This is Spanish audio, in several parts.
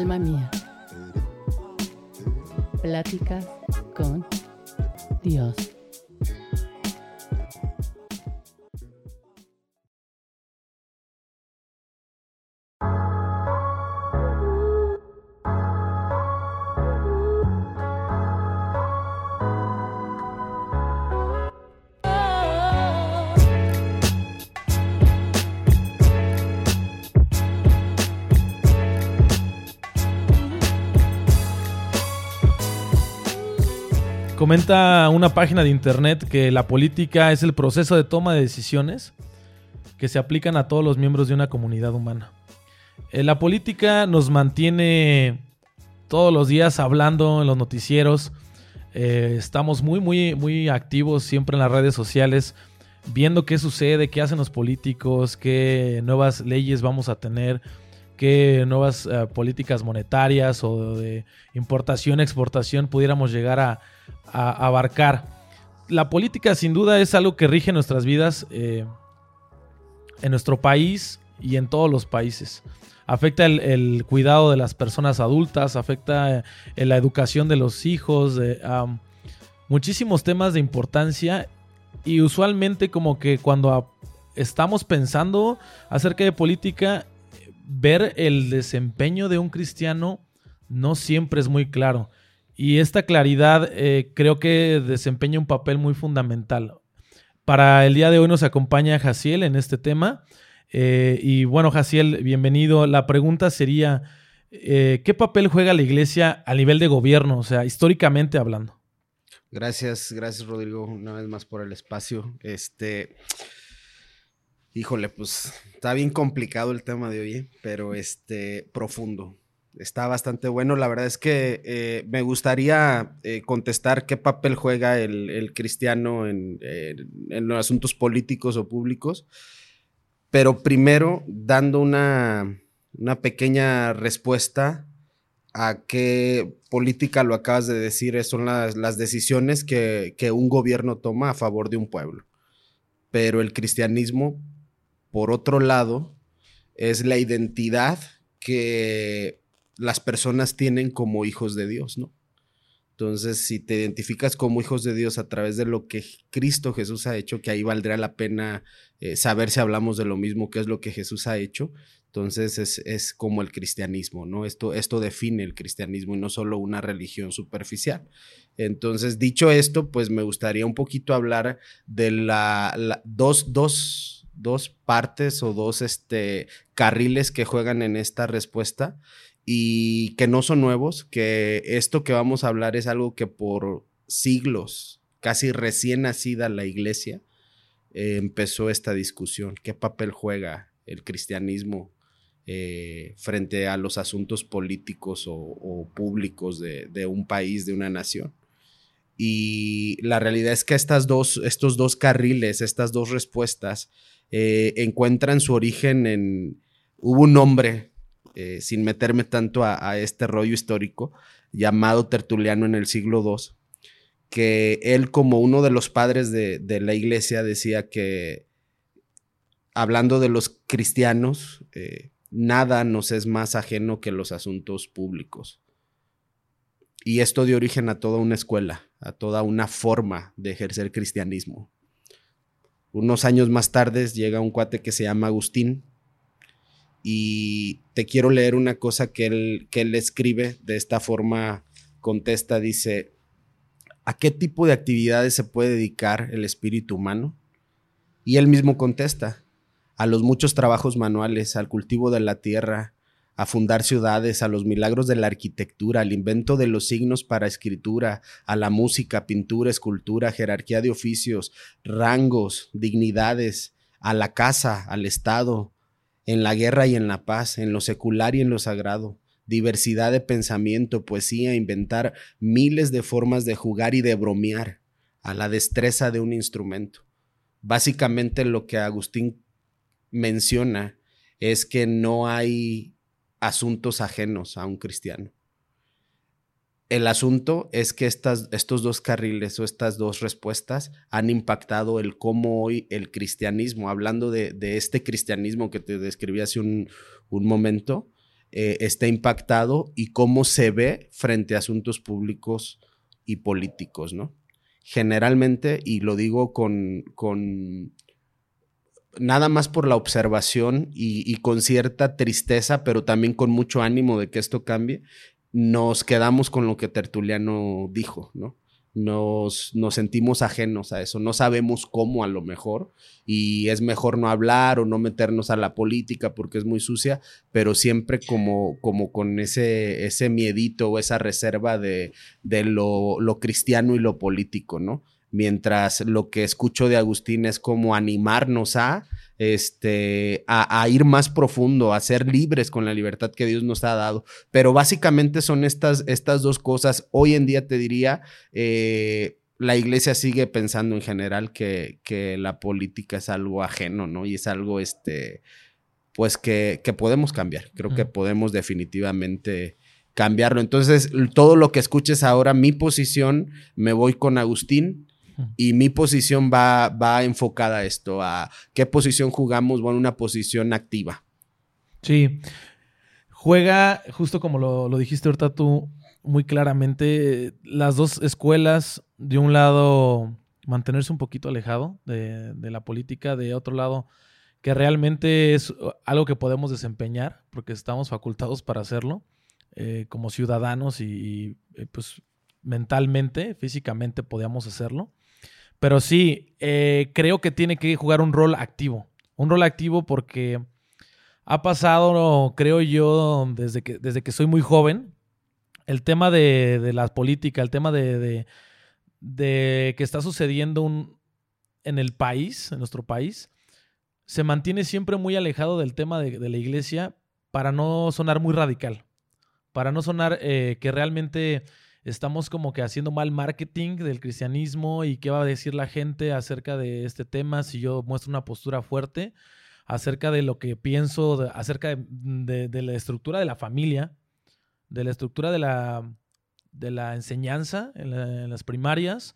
Alma mía. Pláticas con Dios. Comenta una página de internet que la política es el proceso de toma de decisiones que se aplican a todos los miembros de una comunidad humana. Eh, la política nos mantiene todos los días hablando en los noticieros. Eh, estamos muy, muy, muy activos siempre en las redes sociales, viendo qué sucede, qué hacen los políticos, qué nuevas leyes vamos a tener, qué nuevas eh, políticas monetarias o de importación, exportación pudiéramos llegar a, abarcar. La política sin duda es algo que rige nuestras vidas eh, en nuestro país y en todos los países. Afecta el, cuidado de las personas adultas, afecta eh, la educación de los hijos, muchísimos temas de importancia y usualmente como que cuando estamos pensando acerca de política, ver el desempeño de un cristiano no siempre es muy claro. Y esta claridad eh, creo que desempeña un papel muy fundamental. Para el día de hoy nos acompaña Jaciel en este tema. Eh, y bueno, Jaciel, bienvenido. La pregunta sería, eh, ¿qué papel juega la iglesia a nivel de gobierno, o sea, históricamente hablando? Gracias, gracias Rodrigo, una vez más por el espacio. Este, híjole, pues está bien complicado el tema de hoy, pero este, profundo está bastante bueno. La verdad es que eh, me gustaría eh, contestar qué papel juega el, cristiano en, los asuntos políticos o públicos, pero primero dando una, pequeña respuesta a qué política lo acabas de decir, son las, decisiones que, que un gobierno toma a favor de un pueblo. Pero el cristianismo, por otro lado, es la identidad que las personas tienen como hijos de Dios, ¿no? Entonces, si te identificas como hijos de Dios a través de lo que Cristo Jesús ha hecho, que ahí valdría la pena eh, saber si hablamos de lo mismo, qué es lo que Jesús ha hecho, entonces es, como el cristianismo, ¿no? Esto, esto define el cristianismo y no solo una religión superficial. Entonces, dicho esto, pues me gustaría un poquito hablar de la, dos, dos, dos partes o dos este, carriles que juegan en esta respuesta y que no son nuevos, que esto que vamos a hablar es algo que por siglos, casi recién nacida la iglesia, eh, empezó esta discusión. ¿Qué papel juega el cristianismo eh, frente a los asuntos políticos o, públicos de, un país, de una nación? Y la realidad es que estas dos, estos dos carriles, estas dos respuestas, eh, encuentran su origen en... Hubo un hombre eh, sin meterme tanto a, este rollo histórico, llamado Tertuliano en el siglo II, que él como uno de los padres de, la iglesia decía que, hablando de los cristianos, eh, nada nos es más ajeno que los asuntos públicos. Y esto dio origen a toda una escuela, a toda una forma de ejercer cristianismo. Unos años más tarde llega un cuate que se llama Agustín, y te quiero leer una cosa que él, que él escribe de esta forma, contesta, dice, ¿a qué tipo de actividades se puede dedicar el espíritu humano? Y él mismo contesta, a los muchos trabajos manuales, al cultivo de la tierra, a fundar ciudades, a los milagros de la arquitectura, al invento de los signos para escritura, a la música, pintura, escultura, jerarquía de oficios, rangos, dignidades, a la casa, al Estado, en la guerra y en la paz, en lo secular y en lo sagrado, diversidad de pensamiento, poesía, inventar miles de formas de jugar y de bromear a la destreza de un instrumento. Básicamente lo que Agustín menciona es que no hay asuntos ajenos a un cristiano. El asunto es que estas, estos dos carriles o estas dos respuestas han impactado el cómo hoy el cristianismo, hablando de, este cristianismo que te describí hace un, momento, eh, está impactado y cómo se ve frente a asuntos públicos y políticos, ¿no? Generalmente, y lo digo con, con nada más por la observación y, con cierta tristeza, pero también con mucho ánimo de que esto cambie, nos quedamos con lo que Tertuliano dijo, ¿no? Nos, sentimos ajenos a eso, no sabemos cómo a lo mejor y es mejor no hablar o no meternos a la política porque es muy sucia, pero siempre como, como con ese, ese miedito o esa reserva de, de lo, lo cristiano y lo político, ¿no? Mientras lo que escucho de Agustín es como animarnos a, este, a, ir más profundo, a ser libres con la libertad que Dios nos ha dado. Pero básicamente son estas, estas dos cosas. Hoy en día te diría, eh, la iglesia sigue pensando en general que, que, la política es algo ajeno, ¿no? Y es algo, este, pues que, que podemos cambiar. Creo que podemos definitivamente cambiarlo. Entonces, todo lo que escuches ahora, mi posición, me voy con Agustín y mi posición va, va enfocada a esto, a qué posición jugamos, bueno, una posición activa. Sí. Juega, justo como lo, dijiste ahorita tú muy claramente, las dos escuelas, de un lado, mantenerse un poquito alejado de, la política, de otro lado, que realmente es algo que podemos desempeñar, porque estamos facultados para hacerlo, eh, como ciudadanos y, eh, pues mentalmente, físicamente podíamos hacerlo. Pero sí, eh, creo que tiene que jugar un rol activo. Un rol activo porque ha pasado, creo yo, desde que, desde que soy muy joven, el tema de, la política, el tema de, de, que está sucediendo un, en el país, en nuestro país, se mantiene siempre muy alejado del tema de, la iglesia para no sonar muy radical, para no sonar eh, que realmente estamos como que haciendo mal marketing del cristianismo y qué va a decir la gente acerca de este tema si yo muestro una postura fuerte acerca de lo que pienso acerca de, la estructura de la familia, de la estructura de la, de la enseñanza en, las primarias,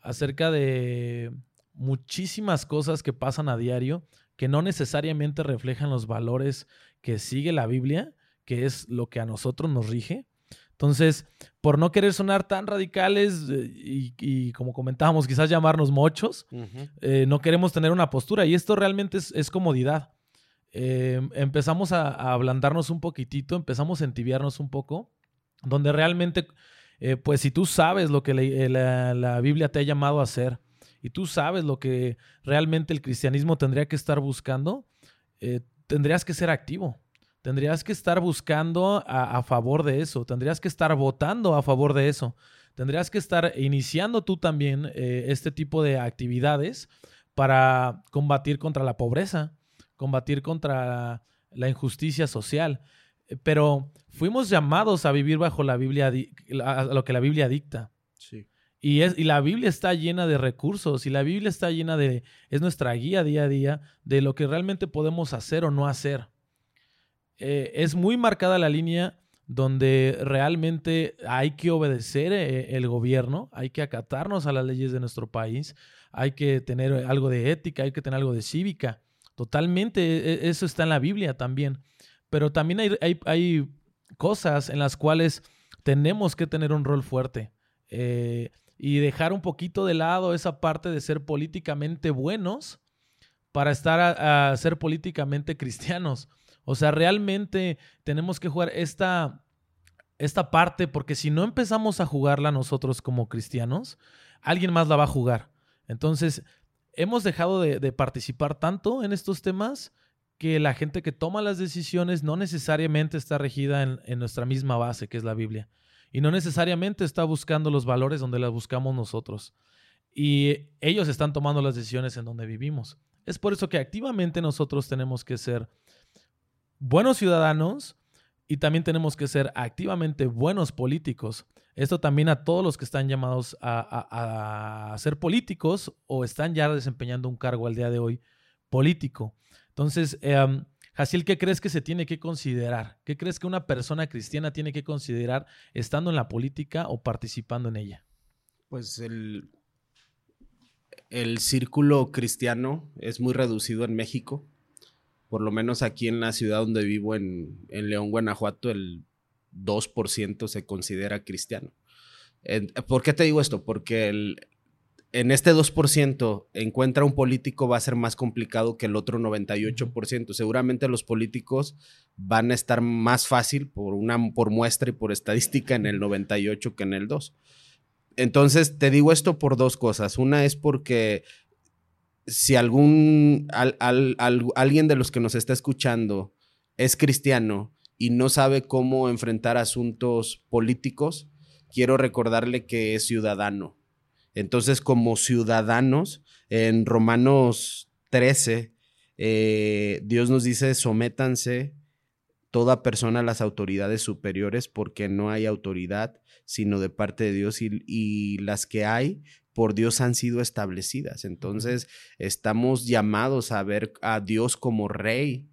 acerca de muchísimas cosas que pasan a diario que no necesariamente reflejan los valores que sigue la Biblia, que es lo que a nosotros nos rige. Entonces, por no querer sonar tan radicales eh, y, como comentábamos, quizás llamarnos mochos, eh, no queremos tener una postura. Y esto realmente es, comodidad. Eh, empezamos a, ablandarnos un poquitito, empezamos a entibiarnos un poco, donde realmente, pues si tú sabes lo que la, la, Biblia te ha llamado a hacer y tú sabes lo que realmente el cristianismo tendría que estar buscando, tendrías que ser activo Tendrías que estar buscando a, favor de eso, tendrías que estar votando a favor de eso, tendrías que estar iniciando tú también eh, este tipo de actividades para combatir contra la pobreza, combatir contra la injusticia social. Eh, pero fuimos llamados a vivir bajo la Biblia, a lo que la Biblia dicta. Sí. Y, es, y la Biblia está llena de recursos y la Biblia está llena de, es nuestra guía día a día de lo que realmente podemos hacer o no hacer. Eh, es muy marcada la línea donde realmente hay que obedecer eh, el gobierno, hay que acatarnos a las leyes de nuestro país, hay que tener algo de ética, hay que tener algo de cívica. Totalmente, e, e, eso está en la Biblia también. Pero también hay, hay, cosas en las cuales tenemos que tener un rol fuerte eh, y dejar un poquito de lado esa parte de ser políticamente buenos para estar a ser políticamente cristianos. O sea, realmente tenemos que jugar esta, esta parte porque si no empezamos a jugarla nosotros como cristianos, alguien más la va a jugar. Entonces, hemos dejado de, participar tanto en estos temas que la gente que toma las decisiones no necesariamente está regida en, en, nuestra misma base, que es la Biblia. Y no necesariamente está buscando los valores donde las buscamos nosotros. Y ellos están tomando las decisiones en donde vivimos. Es por eso que activamente nosotros tenemos que ser buenos ciudadanos y también tenemos que ser activamente buenos políticos. Esto también a todos los que están llamados a, ser políticos o están ya desempeñando un cargo al día de hoy político. Entonces, eh, ¿qué crees que se tiene que considerar? ¿Qué crees que una persona cristiana tiene que considerar estando en la política o participando en ella? Pues el, el círculo cristiano es muy reducido en México Por lo menos aquí en la ciudad donde vivo, en, en León, Guanajuato, el 2% se considera cristiano. ¿Por qué te digo esto? Porque el, en este 2% encuentra un político va a ser más complicado que el otro 98%. Seguramente los políticos van a estar más fácil por, una, por muestra y por estadística en el 98 que en el 2. Entonces, te digo esto por dos cosas. Una es porque si algún, alguien de los que nos está escuchando es cristiano y no sabe cómo enfrentar asuntos políticos, quiero recordarle que es ciudadano. Entonces, como ciudadanos, en Romanos 13, eh, Dios nos dice, sométanse toda persona a las autoridades superiores porque no hay autoridad sino de parte de Dios y, las que hay por Dios han sido establecidas. Entonces, estamos llamados a ver a Dios como rey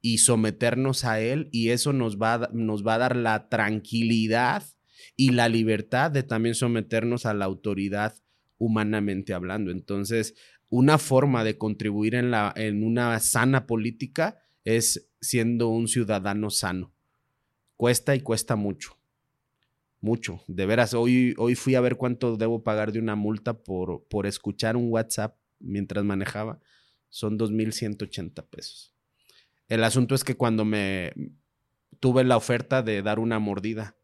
y someternos a Él y eso nos va, nos va a dar la tranquilidad y la libertad de también someternos a la autoridad humanamente hablando. Entonces, una forma de contribuir en, la, en una sana política es siendo un ciudadano sano. Cuesta y cuesta mucho. Mucho. De veras, hoy, hoy fui a ver cuánto debo pagar de una multa por, por escuchar un WhatsApp mientras manejaba. Son 2.180 pesos. El asunto es que cuando me tuve la oferta de dar una mordida,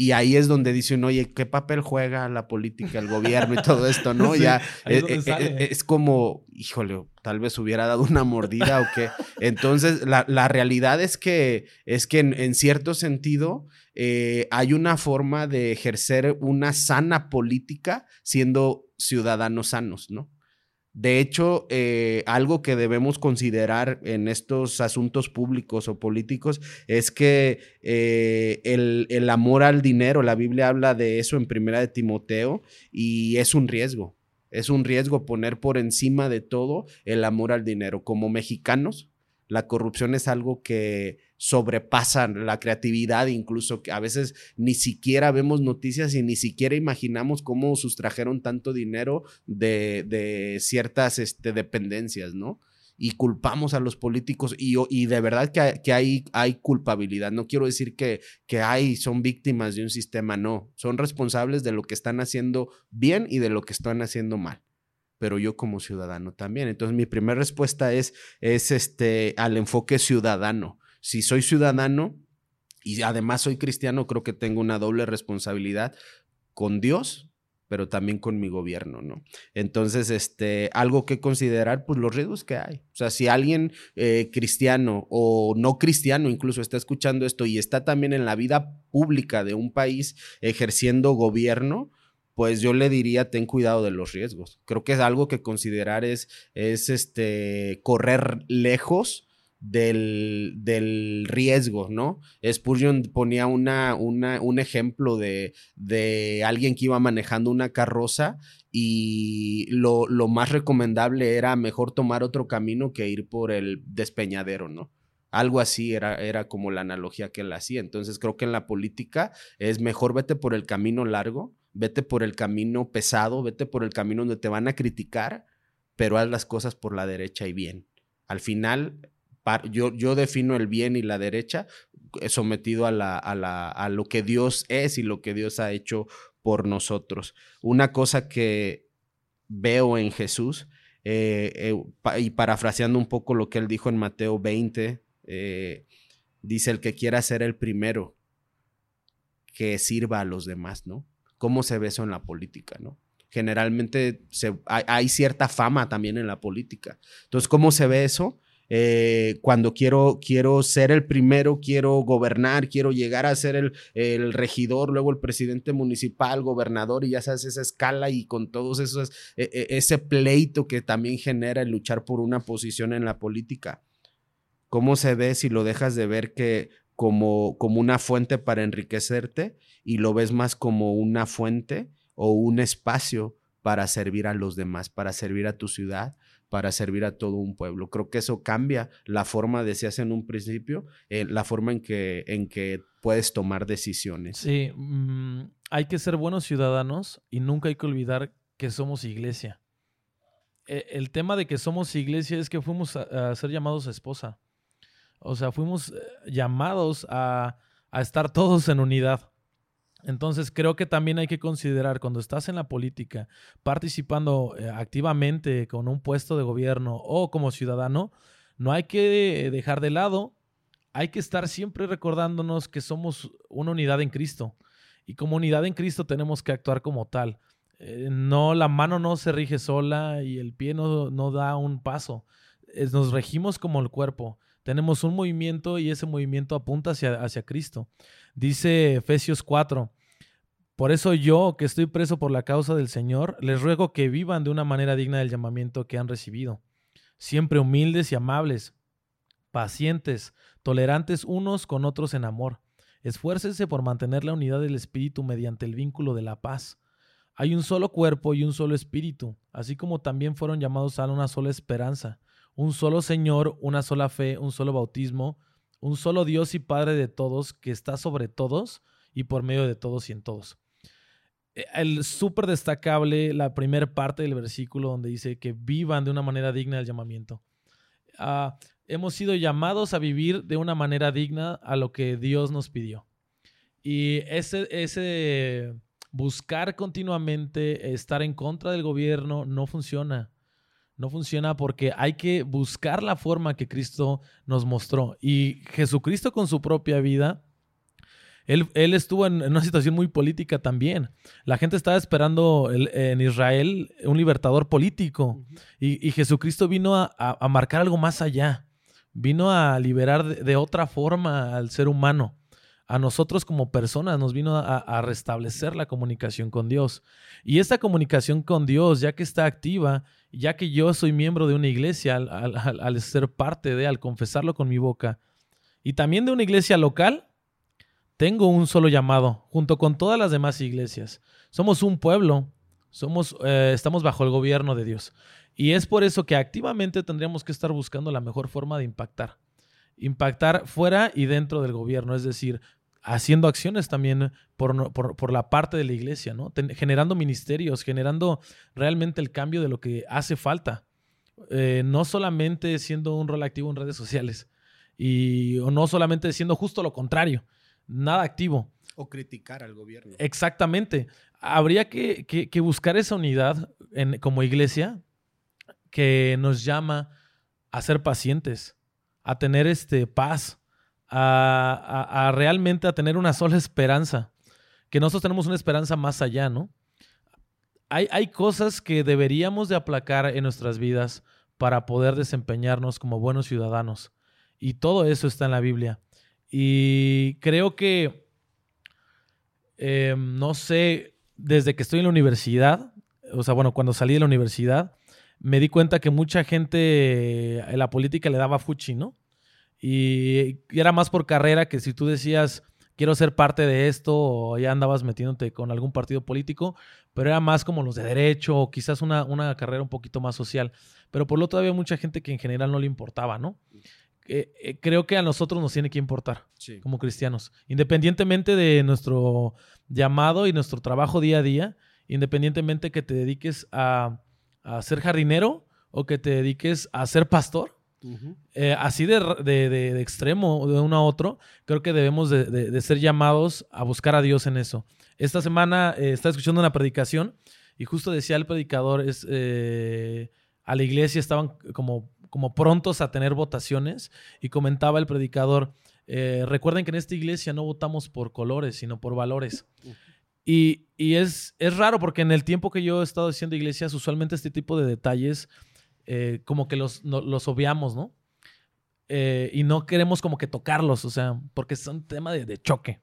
y ahí es donde dicen, oye, ¿qué papel juega la política, el gobierno y todo esto, no? ya eh, eh, eh, es, como, híjole, tal vez hubiera dado una mordida o qué. Entonces, la, realidad es que, es que en, cierto sentido hay una forma de ejercer una sana política siendo ciudadanos sanos, ¿no? De hecho, eh, algo que debemos considerar en estos asuntos públicos o políticos es que eh, el, amor al dinero, la Biblia habla de eso en Primera de Timoteo y es un riesgo. Es un riesgo poner por encima de todo el amor al dinero. Como mexicanos, la corrupción es algo que sobrepasan la creatividad, incluso que a veces ni siquiera vemos noticias y ni siquiera imaginamos cómo sustrajeron tanto dinero de, ciertas este, dependencias, ¿no? y culpamos a los políticos y, y de verdad que, que, hay, hay culpabilidad. No quiero decir que, que hay, son víctimas de un sistema, no, son responsables de lo que están haciendo bien y de lo que están haciendo mal. Pero yo como ciudadano también. Entonces mi primera respuesta es, es este, al enfoque ciudadano si soy ciudadano y además soy cristiano, creo que tengo una doble responsabilidad con Dios, pero también con mi gobierno, ¿no? Entonces, este, algo que considerar, pues los riesgos que hay. O sea, si alguien eh, cristiano o no cristiano incluso está escuchando esto y está también en la vida pública de un país ejerciendo gobierno, pues yo le diría ten cuidado de los riesgos. Creo que es algo que considerar es, es este, correr lejos del, del, riesgo, ¿no? Spurgeon ponía una, una, un ejemplo de, de, alguien que iba manejando una carroza y lo, lo, más recomendable era mejor tomar otro camino que ir por el despeñadero, ¿no? Algo así era, era como la analogía que él hacía. Entonces creo que en la política es mejor vete por el camino largo, vete por el camino pesado, vete por el camino donde te van a criticar, pero haz las cosas por la derecha y bien. Al final, yo, yo defino el bien y la derecha eh, sometido a, la, a, lo que Dios es y lo que Dios ha hecho por nosotros. Una cosa que veo en Jesús, eh, eh, y parafraseando un poco lo que él dijo en Mateo 20, dice, el que quiera ser el primero, que sirva a los demás, ¿no? ¿Cómo se ve eso en la política, no? Generalmente hay, hay, cierta fama también en la política. Entonces, ¿cómo se ve eso? Eh, cuando quiero, quiero ser el primero, quiero gobernar, quiero llegar a ser el, regidor, luego el presidente municipal, gobernador, y ya sabes esa escala y con todos esos, e, e, ese pleito que también genera el luchar por una posición en la política. ¿Cómo se ve si lo dejas de ver que como, como una fuente para enriquecerte y lo ves más como una fuente o un espacio para servir a los demás, para servir a tu ciudad, para servir a todo un pueblo. Creo que eso cambia la forma de se hace en un principio, eh, la forma en que, en que puedes tomar decisiones. Sí, mm, hay que ser buenos ciudadanos y nunca hay que olvidar que somos iglesia. eh, el tema de que somos iglesia es que fuimos a, a ser llamados a esposa. O sea, fuimos eh, llamados a, a estar todos en unidad. Entonces creo que también hay que considerar cuando estás en la política, participando eh, activamente con un puesto de gobierno o como ciudadano, no hay que dejar de lado, hay que estar siempre recordándonos que somos una unidad en Cristo. Y como unidad en Cristo tenemos que actuar como tal. Eh, no, la mano no se rige sola y el pie no, no da un paso. Nos regimos como el cuerpo. Tenemos un movimiento y ese movimiento apunta hacia, hacia Cristo. Dice Efesios 4. Por eso yo, que estoy preso por la causa del Señor, les ruego que vivan de una manera digna del llamamiento que han recibido. Siempre humildes y amables, pacientes, tolerantes unos con otros en amor. Esfuércense por mantener la unidad del espíritu mediante el vínculo de la paz. Hay un solo cuerpo y un solo espíritu, así como también fueron llamados a una sola esperanza, un solo Señor, una sola fe, un solo bautismo, un solo Dios y Padre de todos, que está sobre todos y por medio de todos y en todos. Eh, El súper destacable, la primera parte del versículo donde dice que vivan de una manera digna del llamamiento. Ah, hemos sido llamados a vivir de una manera digna a lo que Dios nos pidió. Y ese, ese buscar continuamente estar en contra del gobierno no funciona. No funciona porque hay que buscar la forma que Cristo nos mostró. Y Jesucristo con su propia vida, él, él estuvo en, en una situación muy política también. La gente estaba esperando el- en Israel un libertador político. Y, y Jesucristo vino a, a- a marcar algo más allá. Vino a liberar de, de otra forma al ser humano. A nosotros como personas nos vino a, a restablecer la comunicación con Dios. Y esta comunicación con Dios, ya que está activa, ya que yo soy miembro de una iglesia, al, al- al- al ser parte de, al confesarlo con mi boca, y también de una iglesia local, tengo un solo llamado, junto con todas las demás iglesias. Somos un pueblo, somos, eh, estamos bajo el gobierno de Dios. Y es por eso que activamente tendríamos que estar buscando la mejor forma de impactar. Impactar fuera y dentro del gobierno, es decir, haciendo acciones también por, por- la parte de la iglesia, generando ministerios, generando realmente el cambio de lo que hace falta. Eh, no solamente siendo un rol activo en redes sociales y o no solamente siendo justo lo contrario, nada activo. O criticar al gobierno. Exactamente. Habría que, que- que buscar esa unidad en- como iglesia que nos llama a ser pacientes, a tener este, paz, a, a- a realmente a tener una sola esperanza, que nosotros tenemos una esperanza más allá, ¿no? Hay, hay cosas que deberíamos de aplacar en nuestras vidas para poder desempeñarnos como buenos ciudadanos. Y todo eso está en la Biblia. Y creo que eh, no sé, desde que estoy en la universidad, o sea, bueno, cuando salí de la universidad, me di cuenta que mucha gente en la política le daba fuchi, ¿no? Y, era más por carrera que si tú decías, quiero ser parte de esto, o ya andabas metiéndote con algún partido político, pero era más como los de derecho, o quizás una, una carrera un poquito más social. Pero por lo otro había mucha gente que en general no le importaba, ¿no? Eh, eh, creo que a nosotros nos tiene que importar Sí. como cristianos, independientemente de nuestro llamado y nuestro trabajo día a día, independientemente que te dediques a, a ser jardinero o que te dediques a ser pastor, eh, así de, de- de- de extremo de uno a otro, creo que debemos de, ser llamados a buscar a Dios en eso. Esta semana eh, estaba escuchando una predicación y justo decía el predicador, es, eh, a la iglesia estaban como, como prontos a tener votaciones y comentaba el predicador, eh, recuerden que en esta iglesia no votamos por colores, sino por valores. Y, y es, es raro porque en el tiempo que yo he estado haciendo iglesias, usualmente este tipo de detalles eh, como que los, no- los obviamos, ¿no? Eh, y no queremos como que tocarlos, o sea, porque es un tema de, de choque.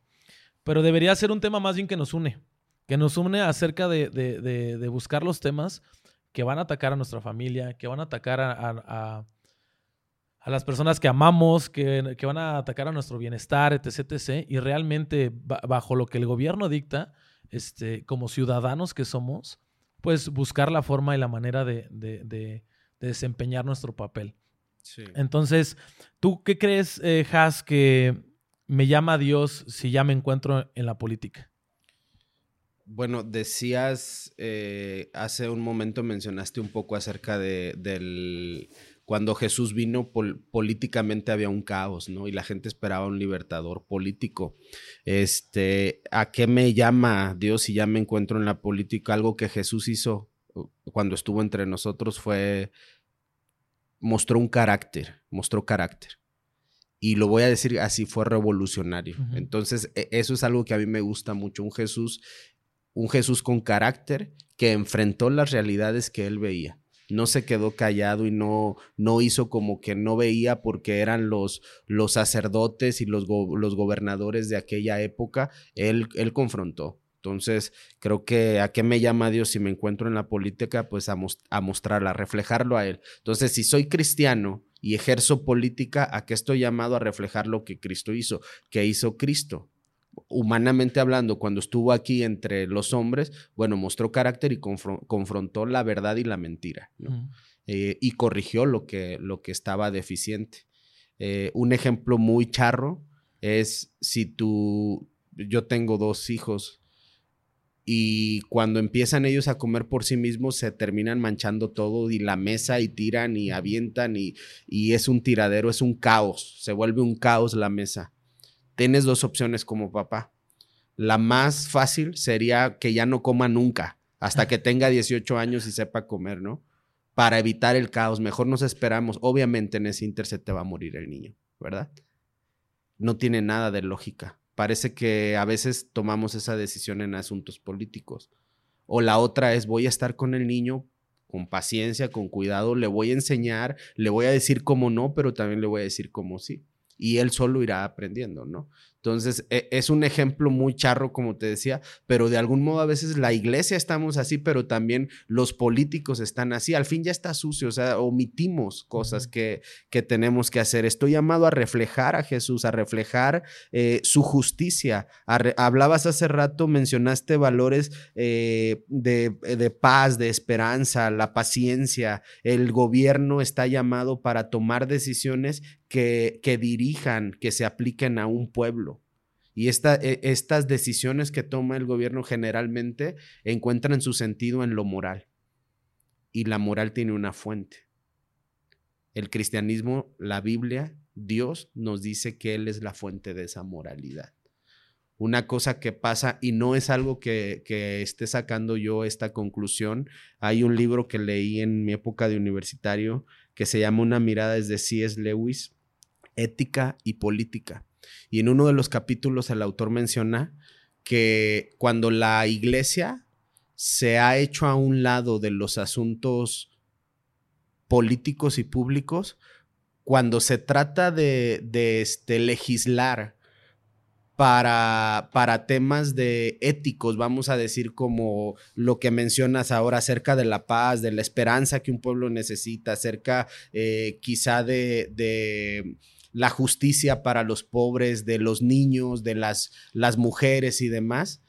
Pero debería ser un tema más bien que nos une, que nos une acerca de, de- de- de buscar los temas que van a atacar a nuestra familia, que van a atacar a, a- a- a las personas que amamos, que, que van a atacar a nuestro bienestar, etc. etc. Y realmente, ba- bajo lo que el gobierno dicta, este, como ciudadanos que somos, pues buscar la forma y la manera de, de- de- de desempeñar nuestro papel. Sí. Entonces, ¿tú qué crees, eh, Has, que me llama Dios si ya me encuentro en la política? Bueno, decías, eh, hace un momento mencionaste un poco acerca de, del, cuando Jesús vino, políticamente había un caos, ¿no? Y la gente esperaba un libertador político. Este, ¿a qué me llama Dios si ya me encuentro en la política? Algo que Jesús hizo uh, cuando estuvo entre nosotros fue, mostró un carácter, mostró carácter y lo voy a decir así, fue revolucionario. Entonces, e, eso es algo que a mí me gusta mucho, un Jesús un Jesús con carácter que enfrentó las realidades que él veía. No se quedó callado y no, no hizo como que no veía porque eran los, los sacerdotes y los, los gobernadores de aquella época. Él, él confrontó. Entonces, creo que a qué me llama Dios si me encuentro en la política, pues a, a mostrarla, a reflejarlo a Él. Entonces, si soy cristiano y ejerzo política, ¿a qué estoy llamado a reflejar lo que Cristo hizo? ¿Qué hizo Cristo? Humanamente hablando, cuando estuvo aquí entre los hombres, bueno, mostró carácter y confrontó la verdad y la mentira, eh, y corrigió lo que, lo que estaba deficiente. Eh, un ejemplo muy charro es si tú, yo tengo dos hijos y cuando empiezan ellos a comer por sí mismos se terminan manchando todo y la mesa y tiran y avientan y, y es un tiradero, es un caos, se vuelve un caos la mesa tienes dos opciones como papá. La más fácil sería que ya no coma nunca, hasta que tenga 18 años y sepa comer, ¿no? Para evitar el caos. Mejor nos esperamos. Obviamente en ese inter te va a morir el niño, ¿verdad? No tiene nada de lógica. Parece que a veces tomamos esa decisión en asuntos políticos. O la otra es voy a estar con el niño con paciencia, con cuidado, le voy a enseñar, le voy a decir cómo no, pero también le voy a decir cómo sí y él solo irá aprendiendo, ¿no? Entonces, e, es un ejemplo muy charro, como te decía, pero de algún modo a veces la iglesia estamos así, pero también los políticos están así. Al fin ya está sucio, o sea, omitimos cosas que, que tenemos que hacer. Estoy llamado a reflejar a Jesús, a reflejar eh, su justicia. hablabas hace rato, mencionaste valores eh, de, de paz, de esperanza, la paciencia. El gobierno está llamado para tomar decisiones que, dirijan, que se apliquen a un pueblo. Y e, estas decisiones que toma el gobierno generalmente encuentran su sentido en lo moral. Y la moral tiene una fuente. El cristianismo, la Biblia, Dios nos dice que Él es la fuente de esa moralidad. Una cosa que pasa, y no es algo que, que esté sacando yo esta conclusión, hay un libro que leí en mi época de universitario que se llama Una mirada desde C.S. Lewis, Ética y Política. Y en uno de los capítulos el autor menciona que cuando la iglesia se ha hecho a un lado de los asuntos políticos y públicos, cuando se trata de, este, legislar para, para, temas de éticos, vamos a decir como lo que mencionas ahora acerca de la paz, de la esperanza que un pueblo necesita, acerca eh, quizá de la justicia para los pobres, de los niños, de las, las mujeres y demás,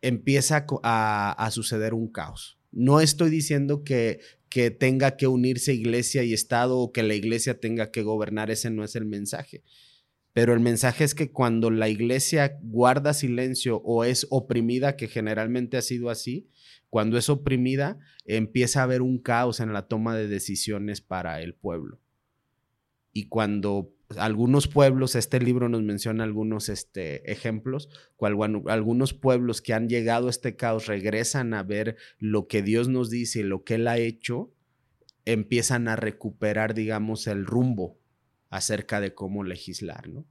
empieza a, suceder un caos. No estoy diciendo que, que tenga que unirse iglesia y Estado o que la iglesia tenga que gobernar, ese no es el mensaje. Pero el mensaje es que cuando la iglesia guarda silencio o es oprimida, que generalmente ha sido así, cuando es oprimida, empieza a haber un caos en la toma de decisiones para el pueblo y cuando algunos pueblos, este libro nos menciona algunos este, ejemplos, cuando algunos pueblos que han llegado a este caos regresan a ver lo que Dios nos dice y lo que Él ha hecho, empiezan a recuperar, digamos, el rumbo acerca de cómo legislar, ¿no?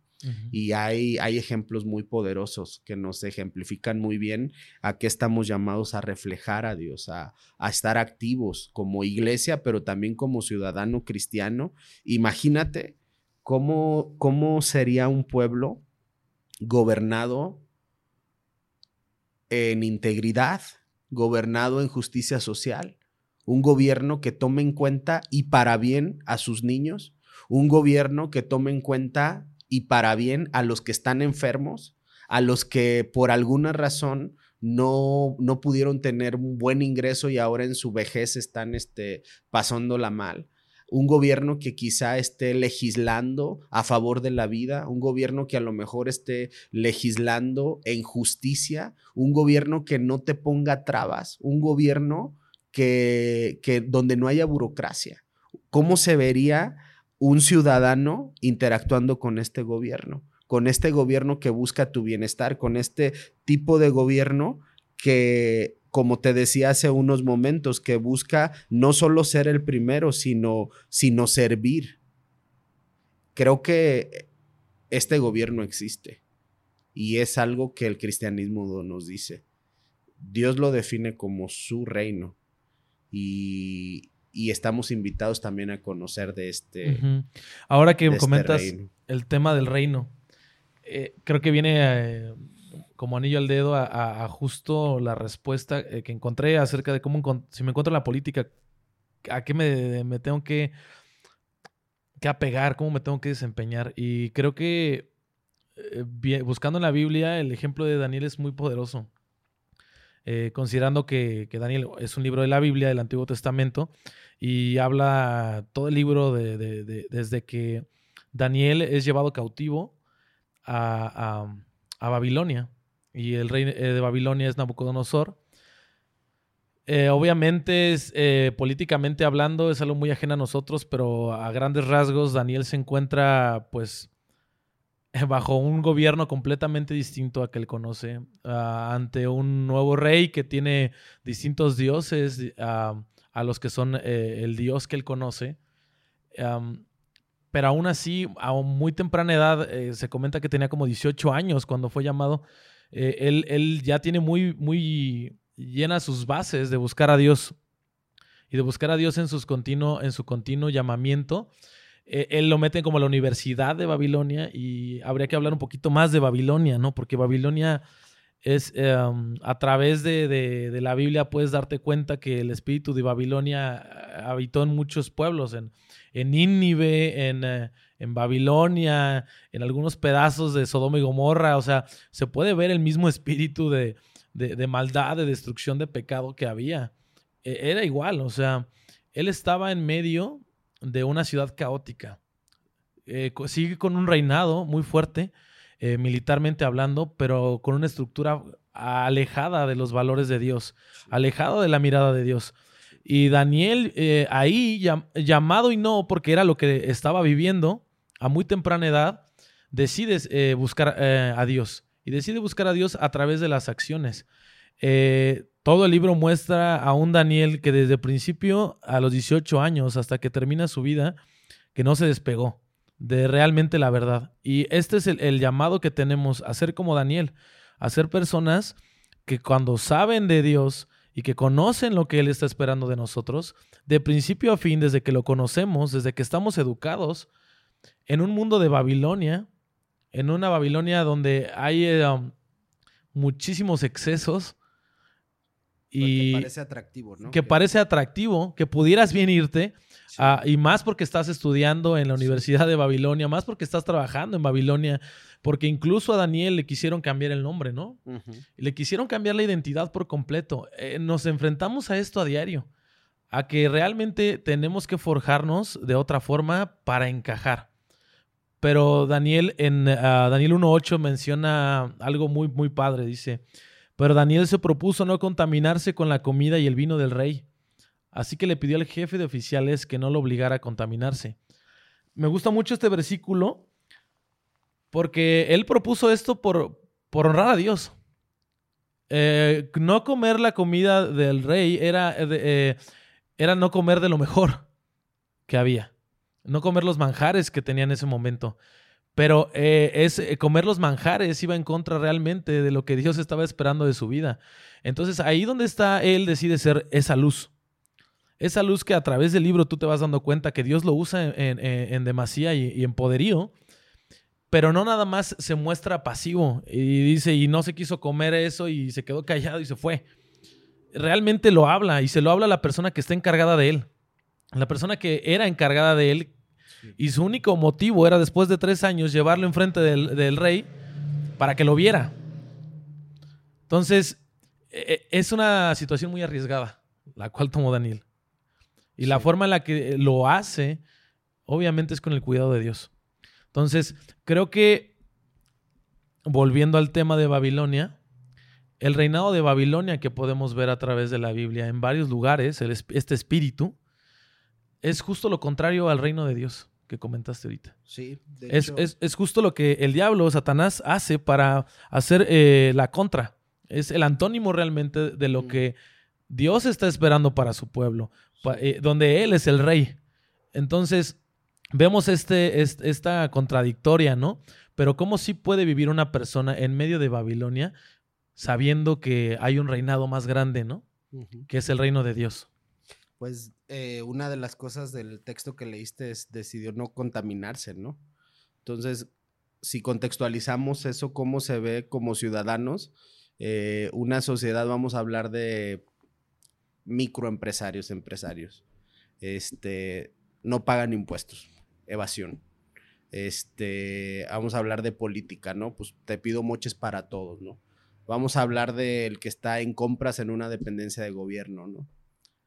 Y hay, hay ejemplos muy poderosos que nos ejemplifican muy bien a qué estamos llamados a reflejar a Dios, a, a estar activos como iglesia, pero también como ciudadano cristiano. Imagínate cómo, cómo sería un pueblo gobernado en integridad, gobernado en justicia social, un gobierno que tome en cuenta y para bien a sus niños, un gobierno que tome en cuenta y para bien a los que están enfermos, a los que por alguna razón no, no pudieron tener un buen ingreso y ahora en su vejez están este, pasándola mal. un gobierno que quizá esté legislando a favor de la vida, un gobierno que a lo mejor esté legislando en justicia, un gobierno que no te ponga trabas, un gobierno que, que donde no haya burocracia. ¿Cómo se vería un ciudadano interactuando con este gobierno? Con este gobierno que busca tu bienestar, con este tipo de gobierno que, como te decía hace unos momentos, que busca no solo ser el primero, sino, sino servir. Creo que este gobierno existe y es algo que el cristianismo nos dice. Dios lo define como su reino y, estamos invitados también a conocer de este. Ahora que este comentas el tema del reino, eh, creo que viene eh, como anillo al dedo a, justo la respuesta eh, que encontré acerca de cómo si me encuentro en la política, a qué me, tengo que, que, apegar, cómo me tengo que desempeñar. Y creo que buscando en la Biblia, el ejemplo de Daniel es muy poderoso. Eh, considerando que, Daniel es un libro de la Biblia, del Antiguo Testamento, y habla todo el libro de, desde que Daniel es llevado cautivo a Babilonia y el rey eh, de Babilonia es Nabucodonosor. Eh, obviamente, es, políticamente hablando, es algo muy ajeno a nosotros, pero a grandes rasgos, Daniel se encuentra, pues, bajo un gobierno completamente distinto a que él conoce, ah, ante un nuevo rey que tiene distintos dioses ah, a los que son el dios que él conoce. pero aún así, a muy temprana edad, se comenta que tenía como 18 años cuando fue llamado eh, él, ya tiene muy, muy llenas sus bases de buscar a Dios y de buscar a Dios en, sus continuo, en su continuo llamamiento. Eh, él lo mete como la Universidad de Babilonia y habría que hablar un poquito más de Babilonia, ¿no? Porque Babilonia es em, a través de, la Biblia puedes darte cuenta que el espíritu de Babilonia habitó en muchos pueblos, en, en Nínive, en, eh, en Babilonia, en algunos pedazos de Sodoma y Gomorra. O sea, se puede ver el mismo espíritu de, maldad, de destrucción, de pecado que había. E, era igual, o sea, él estaba en medio de una ciudad caótica. Eh, sigue con un reinado muy fuerte, eh, militarmente hablando, pero con una estructura alejada de los valores de Dios, alejado de la mirada de Dios. Y Daniel eh, ahí, llamado y no, porque era lo que estaba viviendo, a muy temprana edad, decides eh, buscar a Dios. Y decide buscar a Dios a través de las acciones. Eh, todo el libro muestra a un Daniel que desde principio, a los 18 años, hasta que termina su vida, que no se despegó de realmente la verdad. Y este es el, llamado que tenemos a ser como Daniel, a ser personas que cuando saben de Dios y que conocen lo que Él está esperando de nosotros, de principio a fin, desde que lo conocemos, desde que estamos educados, en un mundo de Babilonia, en una Babilonia donde hay eh, um, muchísimos excesos. Y que parece atractivo, ¿no? Que, parece atractivo, que pudieras bien irte. Ah, y más porque estás estudiando en la Universidad de Babilonia, más porque estás trabajando en Babilonia, porque incluso a Daniel le quisieron cambiar el nombre, ¿no? Le quisieron cambiar la identidad por completo. Eh, nos enfrentamos a esto a diario, a que realmente tenemos que forjarnos de otra forma para encajar. Pero Daniel en ah, Daniel 1.8 menciona algo muy, muy padre. Dice, pero Daniel se propuso no contaminarse con la comida y el vino del rey. Así que le pidió al jefe de oficiales que no lo obligara a contaminarse. Me gusta mucho este versículo porque él propuso esto por, por honrar a Dios. Eh, no comer la comida del rey era, eh, era no comer de lo mejor que había no comer los manjares que tenía en ese momento. Pero eh, es, eh, comer los manjares iba en contra realmente de lo que Dios estaba esperando de su vida. Entonces ahí donde está Él decide ser esa luz. Esa luz que a través del libro tú te vas dando cuenta que Dios lo usa en, demasía y, en poderío, pero no nada más se muestra pasivo y dice, y no se quiso comer eso y se quedó callado y se fue. Realmente lo habla y se lo habla la persona que está encargada de él la persona que era encargada de él y su único motivo era después de tres años llevarlo enfrente del, del rey para que lo viera. Entonces, e, e, es una situación muy arriesgada, la cual tomó Daniel. Y la forma en la que lo hace, obviamente, es con el cuidado de Dios. Entonces, creo que, volviendo al tema de Babilonia, el reinado de Babilonia que podemos ver a través de la Biblia en varios lugares, el este espíritu, es justo lo contrario al reino de Dios que comentaste ahorita. Sí, de Es, hecho, es- es justo lo que el diablo, Satanás, hace para hacer eh, la contra. Es el antónimo realmente de lo Mm. que Dios está esperando para su pueblo, pa- eh, donde Él es el rey. Entonces, vemos este, es- esta contradictoria, ¿no? Pero cómo sí puede vivir una persona en medio de Babilonia sabiendo que hay un reinado más grande, ¿no? Que es el reino de Dios. Pues eh, una de las cosas del texto que leíste es decidió no contaminarse, ¿no? Entonces, si contextualizamos eso, cómo se ve como ciudadanos, eh, una sociedad, vamos a hablar de microempresarios, empresarios, este, no pagan impuestos, evasión. Este, vamos a hablar de política, ¿no? Pues te pido moches para todos, ¿no? Vamos a hablar del que está en compras en una dependencia de gobierno, ¿no?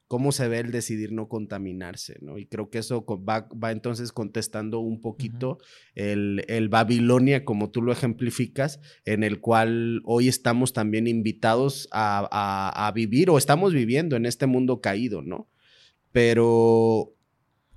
Cómo se ve el decidir no contaminarse, ¿no? Y creo que eso va entonces contestando un poquito el, el Babilonia, como tú lo ejemplificas, en el cual hoy estamos también invitados a, a- a vivir o estamos viviendo en este mundo caído, ¿no? Pero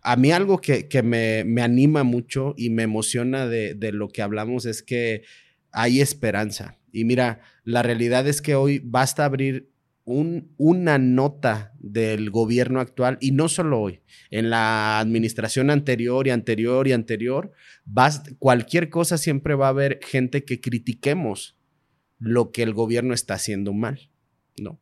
a mí algo que, que me, me anima mucho y me emociona de, de lo que hablamos es que hay esperanza. Y mira, la realidad es que hoy basta abrir un- una nota del gobierno actual, y no solo hoy, en la administración anterior y anterior y anterior, bas- cualquier cosa siempre va a haber gente que critiquemos lo que el gobierno está haciendo mal, ¿no?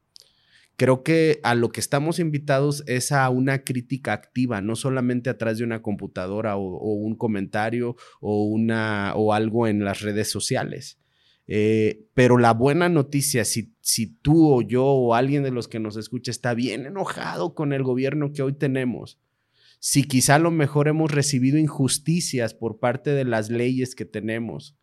Creo que a lo que estamos invitados es a una crítica activa, no solamente atrás de una computadora o, o un comentario o, una, o algo en las redes sociales. Eh, pero la buena noticia, si, si tú o yo o alguien de los que nos escucha está bien enojado con el gobierno que hoy tenemos, si quizá a lo mejor hemos recibido injusticias por parte de las leyes que tenemos,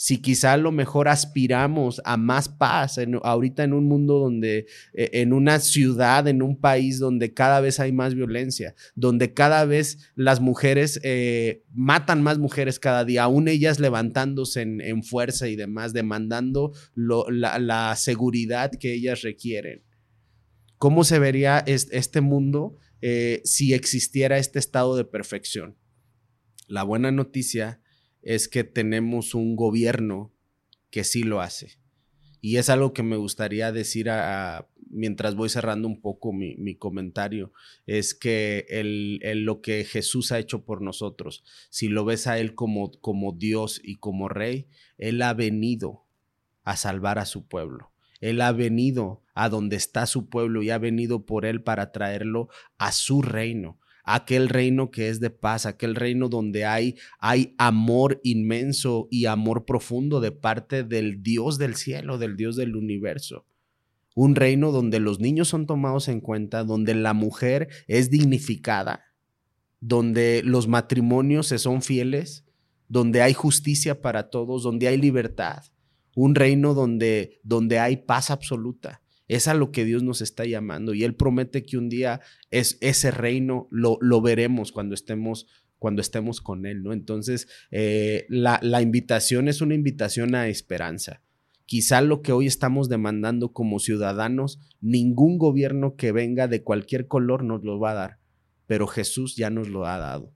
si quizá lo mejor aspiramos a más paz en- ahorita en un mundo donde, eh, en una ciudad, en un país donde cada vez hay más violencia, donde cada vez las mujeres eh, matan más mujeres cada día, aún ellas levantándose en, fuerza y demás, demandando la, seguridad que ellas requieren. ¿Cómo se vería es- este mundo eh, si existiera este estado de perfección? La buena noticia es que tenemos un gobierno que sí lo hace. Y es algo que me gustaría decir a- mientras voy cerrando un poco mi, mi comentario, es que el, el- lo que Jesús ha hecho por nosotros, si lo ves a Él como, como Dios y como Rey, Él ha venido a salvar a su pueblo. Él ha venido a donde está su pueblo y ha venido por Él para traerlo a su reino, aquel reino que es de paz, aquel reino donde hay, hay amor inmenso y amor profundo de parte del Dios del cielo, del Dios del universo. Un reino donde los niños son tomados en cuenta, donde la mujer es dignificada, donde los matrimonios se son fieles, donde hay justicia para todos, donde hay libertad. Un reino donde, donde hay paz absoluta. Es a lo que Dios nos está llamando y Él promete que un día es, ese reino lo, veremos cuando estemos, cuando estemos con Él, ¿no? Entonces, eh, la invitación es una invitación a esperanza. Quizá lo que hoy estamos demandando como ciudadanos, ningún gobierno que venga de cualquier color nos lo va a dar, pero Jesús ya nos lo ha dado.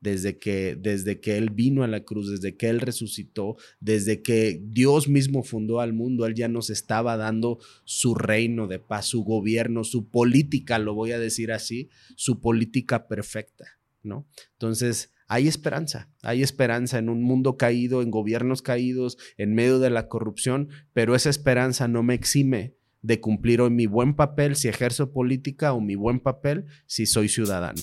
Desde que, desde que Él vino a la cruz, desde que Él resucitó, desde que Dios mismo fundó al mundo, Él ya nos estaba dando su reino de paz, su gobierno, su política, lo voy a decir así, su política perfecta, ¿no? Entonces, hay esperanza, hay esperanza en un mundo caído, en gobiernos caídos, en medio de la corrupción, pero esa esperanza no me exime de cumplir hoy mi buen papel si ejerzo política o mi buen papel si soy ciudadano.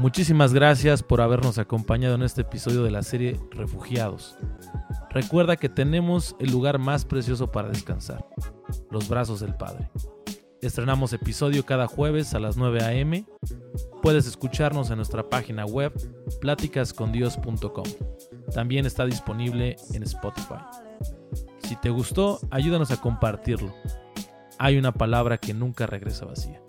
Muchísimas gracias por habernos acompañado en este episodio de la serie Refugiados. Recuerda que tenemos el lugar más precioso para descansar, los brazos del Padre. Estrenamos episodio cada jueves a las 9 a.m. Puedes escucharnos en nuestra página web pláticascondios.com. También está disponible en Spotify. Si te gustó, ayúdanos a compartirlo. hay una palabra que nunca regresa vacía.